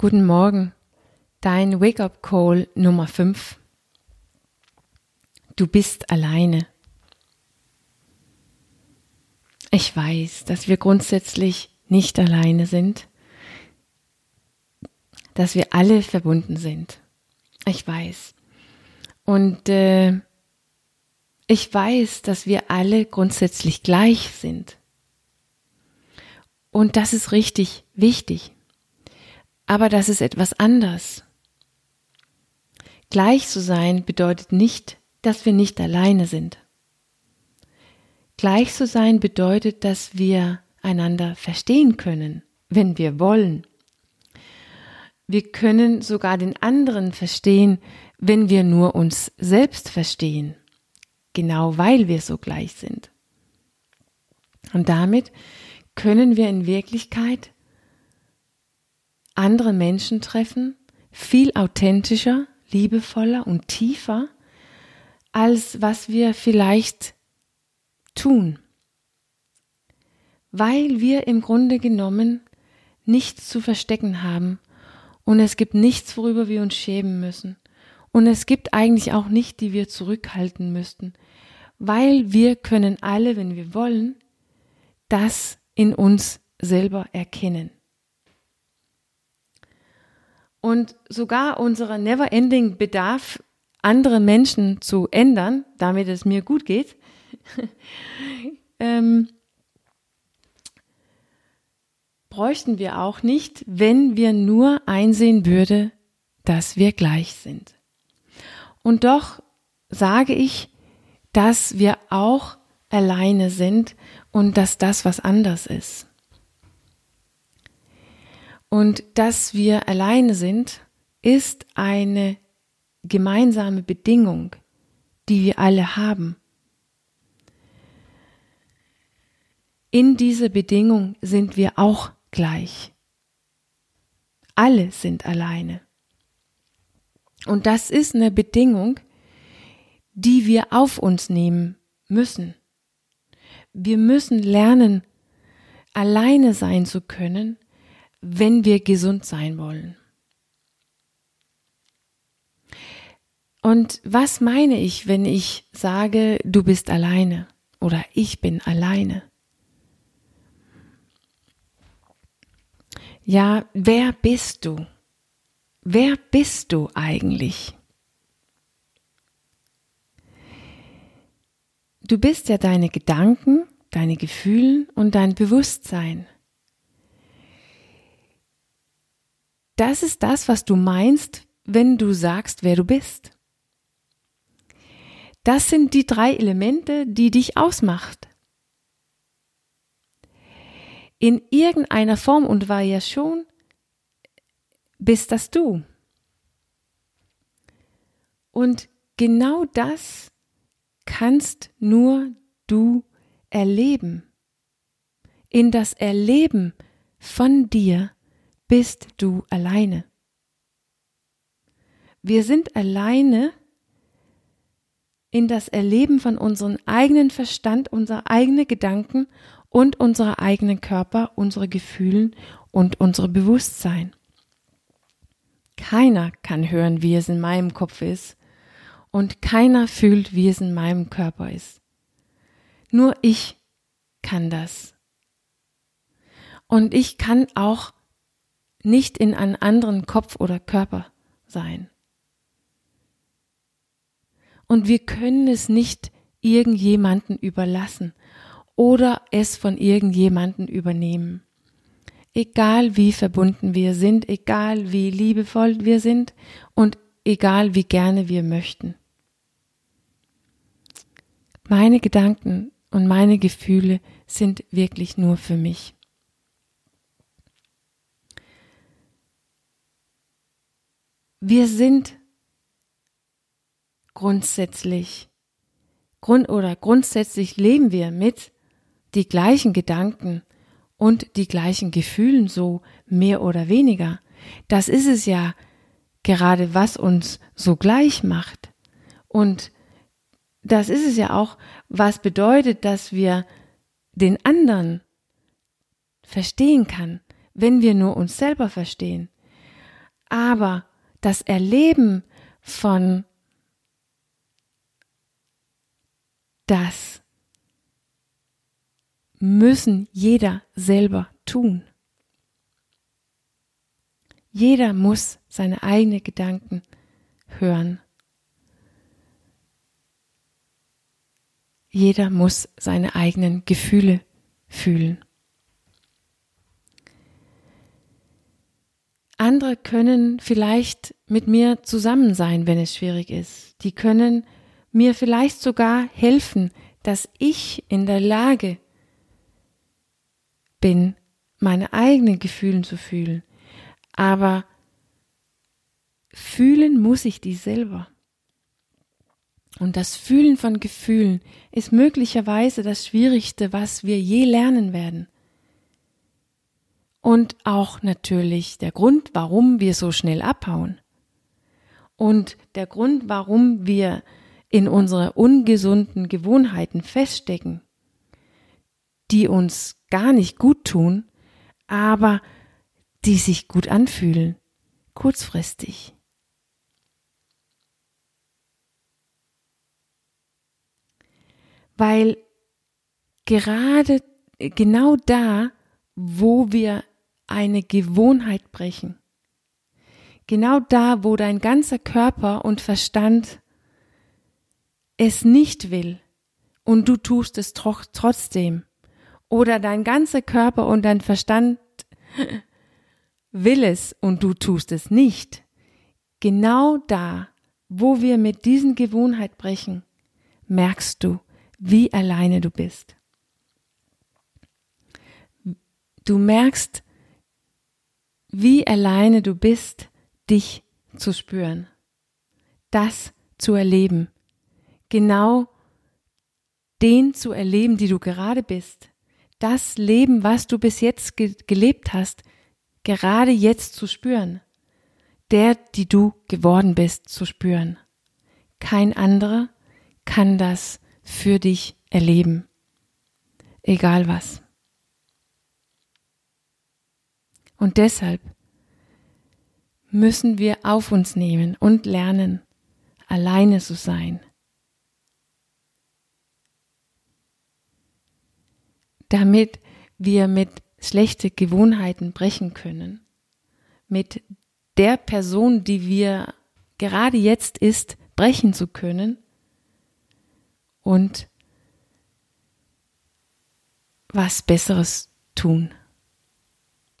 Guten Morgen, dein Wake-up Call Nummer 5. Du bist alleine. Ich weiß, dass wir grundsätzlich nicht alleine sind, dass wir alle verbunden sind. Ich weiß. Und äh, ich weiß, dass wir alle grundsätzlich gleich sind. Und das ist richtig wichtig. Aber das ist etwas anders. Gleich zu sein bedeutet nicht, dass wir nicht alleine sind. Gleich zu sein bedeutet, dass wir einander verstehen können, wenn wir wollen. Wir können sogar den anderen verstehen, wenn wir nur uns selbst verstehen, genau weil wir so gleich sind. Und damit können wir in Wirklichkeit andere Menschen treffen, viel authentischer, liebevoller und tiefer, als was wir vielleicht tun. Weil wir im Grunde genommen nichts zu verstecken haben und es gibt nichts, worüber wir uns schämen müssen. Und es gibt eigentlich auch nicht, die wir zurückhalten müssten, weil wir können alle, wenn wir wollen, das in uns selber erkennen. Und sogar unser never-ending Bedarf, andere Menschen zu ändern, damit es mir gut geht, ähm, bräuchten wir auch nicht, wenn wir nur einsehen würde, dass wir gleich sind. Und doch sage ich, dass wir auch alleine sind und dass das was anders ist. Und dass wir alleine sind, ist eine gemeinsame Bedingung, die wir alle haben. In dieser Bedingung sind wir auch gleich. Alle sind alleine. Und das ist eine Bedingung, die wir auf uns nehmen müssen. Wir müssen lernen, alleine sein zu können, wenn wir gesund sein wollen. Und was meine ich, wenn ich sage, du bist alleine oder ich bin alleine? Ja, wer bist du? Wer bist du eigentlich? Du bist ja deine Gedanken, deine Gefühle und dein Bewusstsein. Das ist das, was du meinst, wenn du sagst, wer du bist. Das sind die drei Elemente, die dich ausmacht. In irgendeiner Form und Variation bist das du. Und genau das kannst nur du erleben. In das Erleben von dir bist du alleine. Wir sind alleine in das Erleben von unserem eigenen Verstand, unserer eigenen Gedanken und unserer eigenen Körper, unsere Gefühlen und unser Bewusstsein. Keiner kann hören, wie es in meinem Kopf ist, und keiner fühlt, wie es in meinem Körper ist. Nur ich kann das. Und ich kann auch nicht in einem anderen Kopf oder Körper sein. Und wir können es nicht irgendjemanden überlassen oder es von irgendjemanden übernehmen. Egal wie verbunden wir sind, egal wie liebevoll wir sind und egal wie gerne wir möchten. Meine Gedanken und meine Gefühle sind wirklich nur für mich. Wir sind grundsätzlich Grund oder grundsätzlich leben wir mit die gleichen Gedanken und die gleichen Gefühlen so mehr oder weniger. Das ist es ja gerade, was uns so gleich macht. Und das ist es ja auch, was bedeutet, dass wir den anderen verstehen kann, wenn wir nur uns selber verstehen. Aber das Erleben von das müssen jeder selber tun. Jeder muss seine eigenen Gedanken hören. Jeder muss seine eigenen Gefühle fühlen. Andere können vielleicht mit mir zusammen sein, wenn es schwierig ist. Die können mir vielleicht sogar helfen, dass ich in der Lage bin, meine eigenen Gefühle zu fühlen. Aber fühlen muss ich die selber. Und das Fühlen von Gefühlen ist möglicherweise das Schwierigste, was wir je lernen werden. Und auch natürlich der Grund, warum wir so schnell abhauen. Und der Grund, warum wir in unsere ungesunden Gewohnheiten feststecken, die uns gar nicht gut tun, aber die sich gut anfühlen, kurzfristig. Weil gerade genau da, wo wir eine Gewohnheit brechen, genau da, wo dein ganzer Körper und Verstand es nicht will und du tust es trotzdem, oder dein ganzer Körper und dein Verstand will es und du tust es nicht, genau da, wo wir mit diesen Gewohnheit brechen, merkst du, wie alleine du bist. Du merkst, wie alleine du bist, dich zu spüren, das zu erleben, genau den zu erleben, die du gerade bist, das Leben, was du bis jetzt ge gelebt hast, gerade jetzt zu spüren, der, die du geworden bist, zu spüren. Kein anderer kann das für dich erleben, egal was. Und deshalb müssen wir auf uns nehmen und lernen, alleine zu sein. damit wir mit schlechte Gewohnheiten brechen können, mit der Person, die wir gerade jetzt ist, brechen zu können und was Besseres tun.